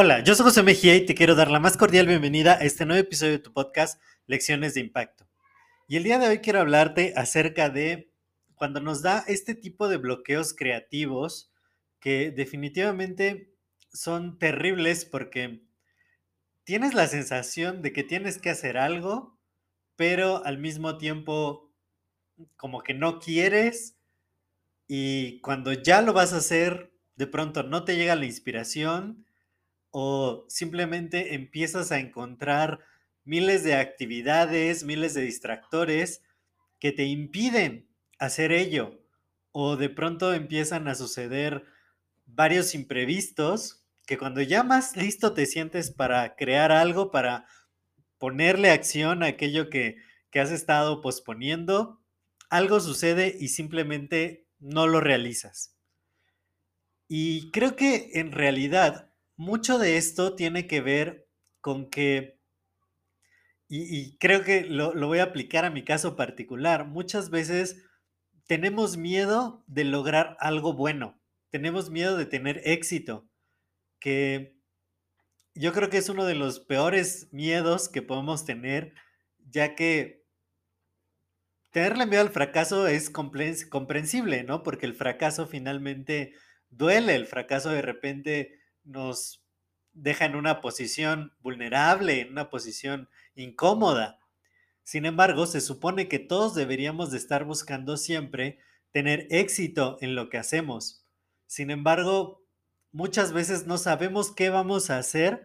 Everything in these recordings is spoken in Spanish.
Hola, yo soy José Mejía y te quiero dar la más cordial bienvenida a este nuevo episodio de tu podcast Lecciones de Impacto. Y el día de hoy quiero hablarte acerca de cuando nos da este tipo de bloqueos creativos que definitivamente son terribles porque tienes la sensación de que tienes que hacer algo, pero al mismo tiempo como que no quieres y cuando ya lo vas a hacer, de pronto no te llega la inspiración o simplemente empiezas a encontrar miles de actividades, miles de distractores que te impiden hacer ello. O de pronto empiezan a suceder varios imprevistos que cuando ya más listo te sientes para crear algo, para ponerle acción a aquello que, que has estado posponiendo, algo sucede y simplemente no lo realizas. Y creo que en realidad mucho de esto tiene que ver con que, y, creo que lo, lo voy a aplicar a mi caso particular, muchas veces tenemos miedo de lograr algo bueno, tenemos miedo de tener éxito, que yo creo que es uno de los peores miedos que podemos tener, ya que tenerle miedo al fracaso es comprensible, ¿no? Porque el fracaso finalmente duele, el fracaso de repente nos deja en una posición vulnerable, en una posición incómoda. Sin embargo, se supone que todos deberíamos de estar buscando siempre tener éxito en lo que hacemos. Sin embargo, muchas veces no sabemos qué vamos a hacer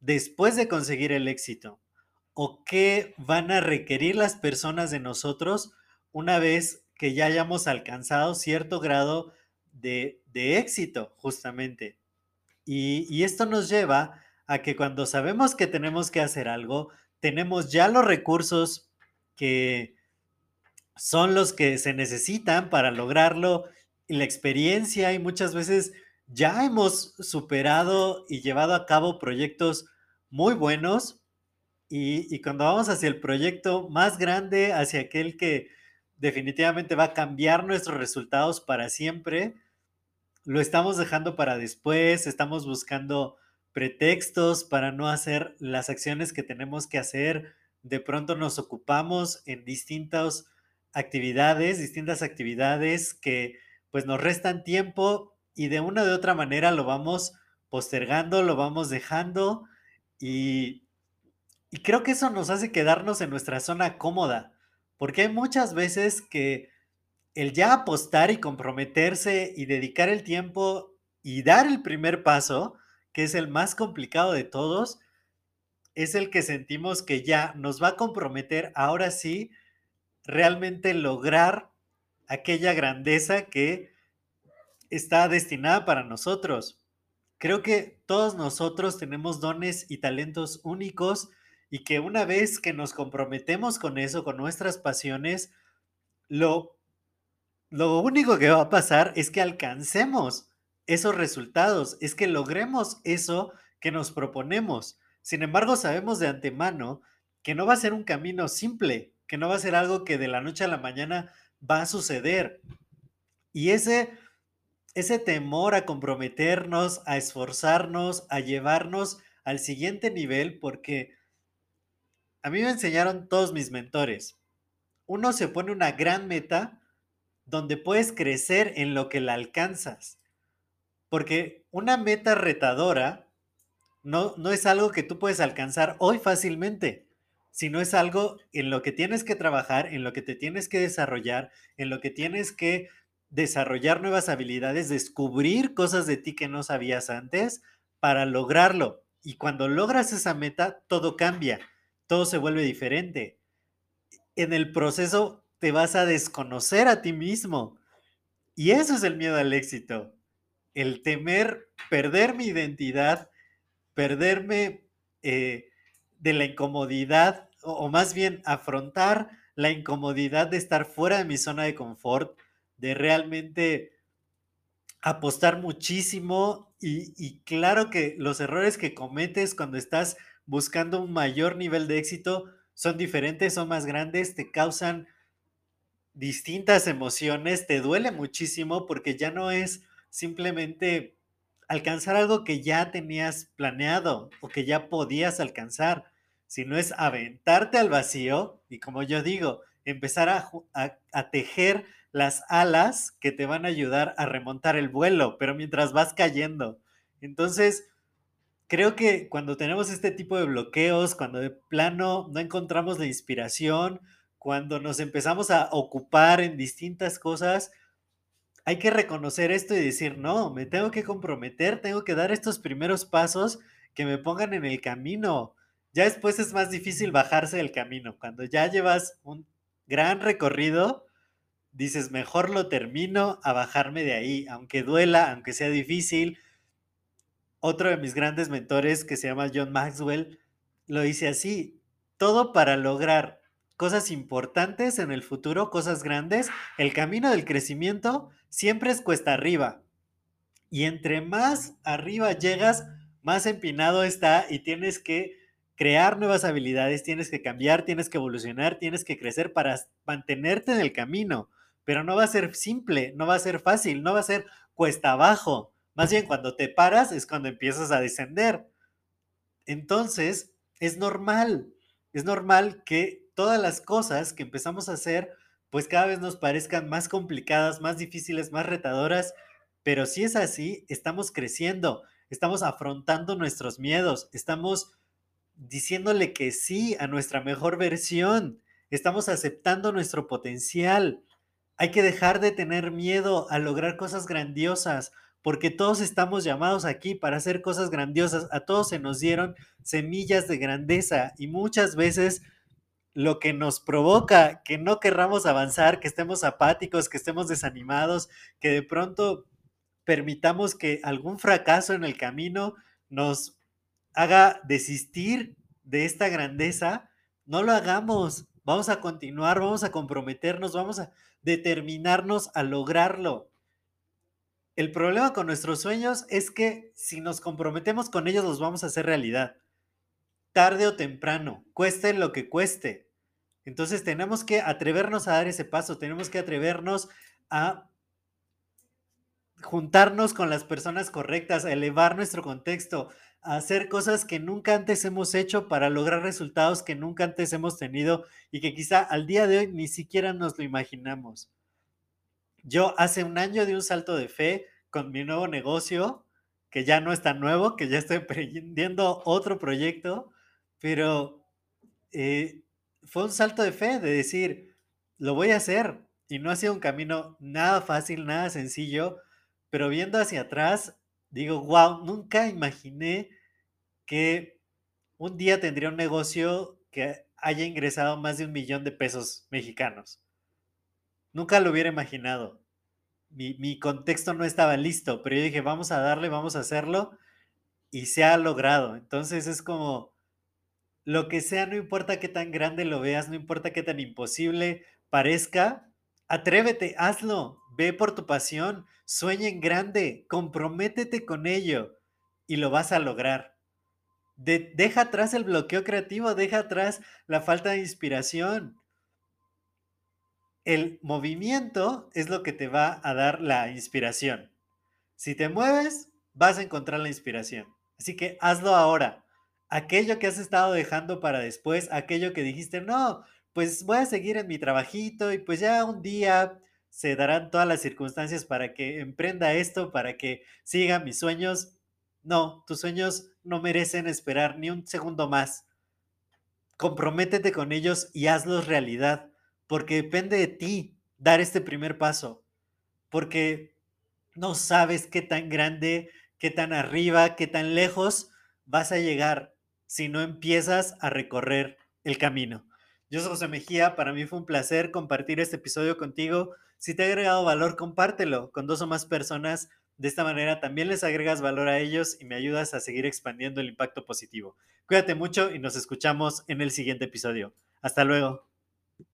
después de conseguir el éxito o qué van a requerir las personas de nosotros una vez que ya hayamos alcanzado cierto grado de, éxito, justamente. Y, y esto nos lleva a que cuando sabemos que tenemos que hacer algo, tenemos ya los recursos que son los que se necesitan para lograrlo la experiencia y muchas veces ya hemos superado y llevado a cabo proyectos muy buenos y, cuando vamos hacia el proyecto más grande, hacia aquel que definitivamente va a cambiar nuestros resultados para siempre, lo estamos dejando para después, estamos buscando pretextos para no hacer las acciones que tenemos que hacer. De pronto nos ocupamos en distintas actividades, distintas actividades que pues nos restan tiempo y de una u otra manera lo vamos postergando, lo vamos dejando y y creo que eso nos hace quedarnos en nuestra zona cómoda, porque hay muchas veces que el ya apostar y comprometerse y dedicar el tiempo y dar el primer paso, que es el más complicado de todos, es el que sentimos que ya nos va a comprometer ahora sí realmente lograr aquella grandeza que está destinada para nosotros. Creo que todos nosotros tenemos dones y talentos únicos y que una vez que nos comprometemos con eso, con nuestras pasiones, lo, lo único que va a pasar es que alcancemos esos resultados, es que logremos eso que nos proponemos. Sin embargo, sabemos de antemano que no va a ser un camino simple, que no va a ser algo que de la noche a la mañana va a suceder. Y ese, ese temor a comprometernos, a esforzarnos, a llevarnos al siguiente nivel, porque a mí me enseñaron todos mis mentores. Uno se pone una gran meta donde puedes crecer en lo que la alcanzas. Porque una meta retadora no, no es algo que tú puedes alcanzar hoy fácilmente, sino es algo en lo que tienes que trabajar, en lo que te tienes que desarrollar, en lo que tienes que desarrollar nuevas habilidades, descubrir cosas de ti que no sabías antes para lograrlo. Y cuando logras esa meta, todo cambia todo se vuelve diferente. En el proceso te vas a desconocer a ti mismo Y eso es el miedo al éxito, el temer perder mi identidad, perderme eh, de la incomodidad, o, más bien afrontar la incomodidad de estar fuera de mi zona de confort, de realmente apostar muchísimo y, y, claro que los errores que cometes cuando estás buscando un mayor nivel de éxito son diferentes, son más grandes, te causan distintas emociones, te duele muchísimo porque ya no es simplemente alcanzar algo que ya tenías planeado o que ya podías alcanzar, sino es aventarte al vacío y como yo digo, empezar a, a, tejer las alas que te van a ayudar a remontar el vuelo, pero mientras vas cayendo. Entonces, creo que cuando tenemos este tipo de bloqueos, cuando de plano no encontramos la inspiración, cuando nos empezamos a ocupar en distintas cosas, hay que reconocer esto y decir, no, me tengo que comprometer, tengo que dar estos primeros pasos que me pongan en el camino. Ya después es más difícil bajarse del camino. Cuando ya llevas un gran recorrido, dices, mejor lo termino a bajarme de ahí, aunque duela, aunque sea difícil. Otro de mis grandes mentores, que se llama John Maxwell, lo dice así, todo para lograr cosas importantes en el futuro, cosas grandes, el camino del crecimiento siempre es cuesta arriba. Y entre más arriba llegas, más empinado está y tienes que crear nuevas habilidades, tienes que cambiar, tienes que evolucionar, tienes que crecer para mantenerte en el camino. Pero no va a ser simple, no va a ser fácil, no va a ser cuesta abajo. Más bien cuando te paras es cuando empiezas a descender. Entonces, es normal, es normal que todas las cosas que empezamos a hacer, pues cada vez nos parezcan más complicadas, más difíciles, más retadoras, pero si es así, estamos creciendo, estamos afrontando nuestros miedos, estamos diciéndole que sí a nuestra mejor versión, estamos aceptando nuestro potencial. Hay que dejar de tener miedo a lograr cosas grandiosas, porque todos estamos llamados aquí para hacer cosas grandiosas. A todos se nos dieron semillas de grandeza y muchas veces lo que nos provoca que no querramos avanzar, que estemos apáticos, que estemos desanimados, que de pronto permitamos que algún fracaso en el camino nos haga desistir de esta grandeza, no lo hagamos. Vamos a continuar, vamos a comprometernos, vamos a determinarnos a lograrlo. El problema con nuestros sueños es que si nos comprometemos con ellos los vamos a hacer realidad. Tarde o temprano, cueste lo que cueste. Entonces tenemos que atrevernos a dar ese paso, tenemos que atrevernos a juntarnos con las personas correctas, a elevar nuestro contexto, a hacer cosas que nunca antes hemos hecho para lograr resultados que nunca antes hemos tenido y que quizá al día de hoy ni siquiera nos lo imaginamos. Yo hace un año di un salto de fe con mi nuevo negocio, que ya no es tan nuevo, que ya estoy emprendiendo otro proyecto, pero eh, fue un salto de fe, de decir, lo voy a hacer. Y no ha sido un camino nada fácil, nada sencillo, pero viendo hacia atrás, digo, wow, nunca imaginé que un día tendría un negocio que haya ingresado más de un millón de pesos mexicanos. Nunca lo hubiera imaginado. Mi, mi, contexto no estaba listo, pero yo dije, vamos a darle, vamos a hacerlo, y se ha logrado. Entonces es como, lo que sea, no importa qué tan grande lo veas, no importa qué tan imposible parezca, atrévete, hazlo, ve por tu pasión, sueña en grande, comprométete con ello y lo vas a lograr. deja atrás el bloqueo creativo, deja atrás la falta de inspiración. El movimiento es lo que te va a dar la inspiración. Si te mueves, vas a encontrar la inspiración. Así que hazlo ahora aquello que has estado dejando para después, aquello que dijiste, no, pues voy a seguir en mi trabajito y pues ya un día se darán todas las circunstancias para que emprenda esto, para que siga mis sueños. No, tus sueños no merecen esperar ni un segundo más. Comprométete con ellos y hazlos realidad, porque depende de ti dar este primer paso, porque no sabes qué tan grande, qué tan arriba, qué tan lejos vas a llegar si no empiezas a recorrer el camino. Yo soy José Mejía, para mí fue un placer compartir este episodio contigo. Si te ha agregado valor, compártelo con dos o más personas. De esta manera también les agregas valor a ellos y me ayudas a seguir expandiendo el impacto positivo. Cuídate mucho y nos escuchamos en el siguiente episodio. Hasta luego.